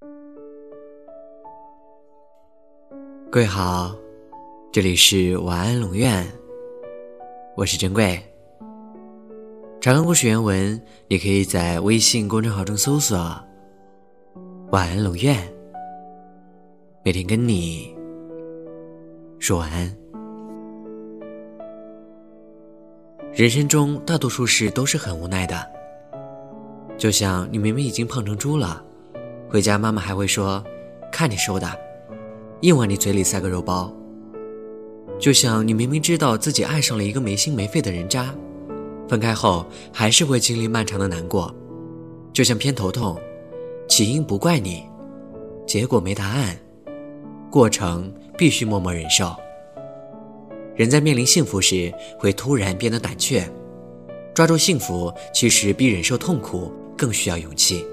各位好，这里是晚安龙院，我是珍贵。长安故事原文，你可以在微信公众号中搜索“晚安龙院”，每天跟你说晚安。人生中大多数事都是很无奈的，就像你明明已经胖成猪了，回家妈妈还会说：“看你瘦的。”硬往你嘴里塞个肉包，就像你明明知道自己爱上了一个没心没肺的人渣，分开后还是会经历漫长的难过，就像偏头痛，起因不怪你，结果没答案，过程必须默默忍受。人在面临幸福时会突然变得胆怯，抓住幸福其实比忍受痛苦更需要勇气。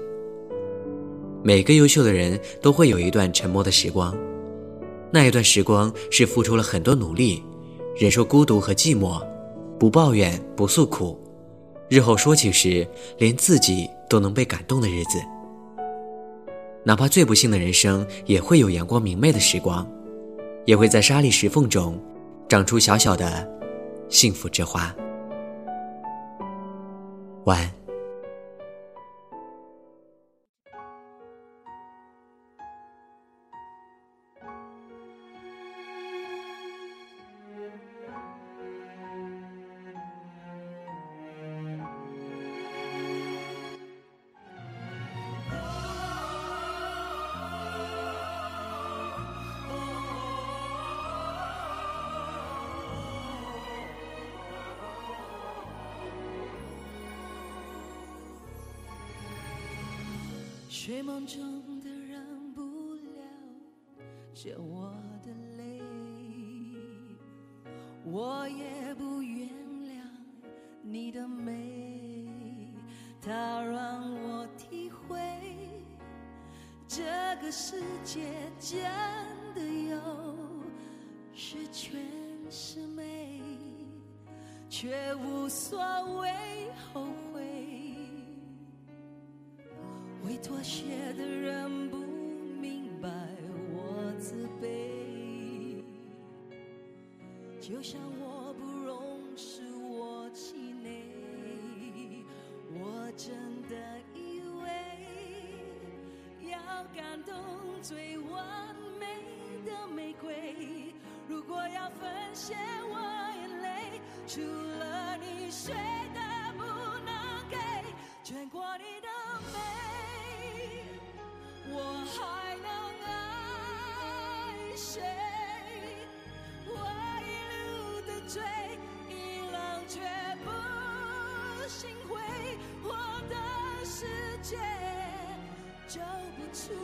每个优秀的人都会有一段沉默的时光。那一段时光是付出了很多努力，忍受孤独和寂寞，不抱怨不诉苦，日后说起时连自己都能被感动的日子。哪怕最不幸的人生，也会有阳光明媚的时光，也会在沙砾石缝中长出小小的幸福之花。晚安。睡梦中的人不了见我的泪，我也不原谅你的美，它让我体会这个世界真的有十全十美，却无所谓后悔。妥协的人不明白我自卑，就像我不容使我气馁。我真的以为要感动最完美的玫瑰，如果要分享我眼泪，除了你谁追，一浪却不心灰。我的世界走不出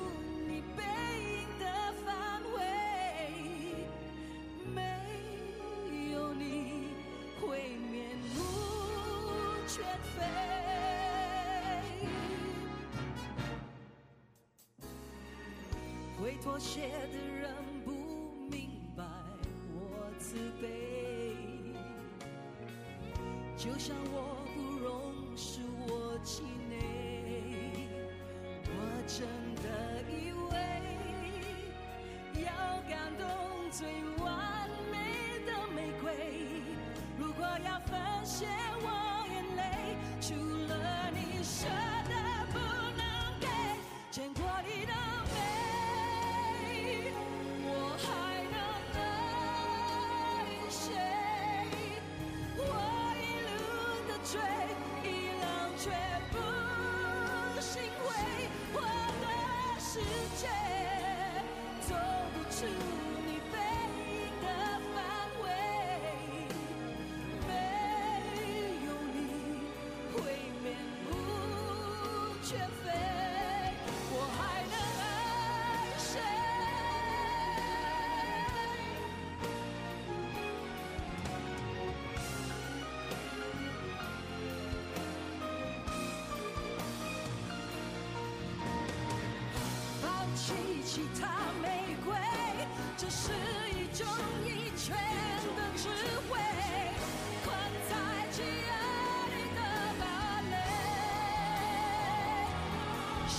你背影的范围，没有你会面目全非。会妥协的人就像我不容是我气馁。我真的以为要感动最全飞，我还能爱谁？抛弃其他玫瑰，这是一种一拳的智慧。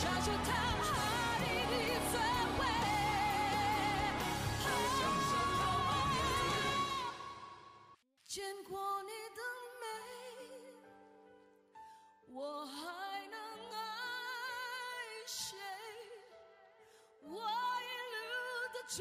抓住他，还你。你再会，还见过你的美。我还能爱谁？我一路的追。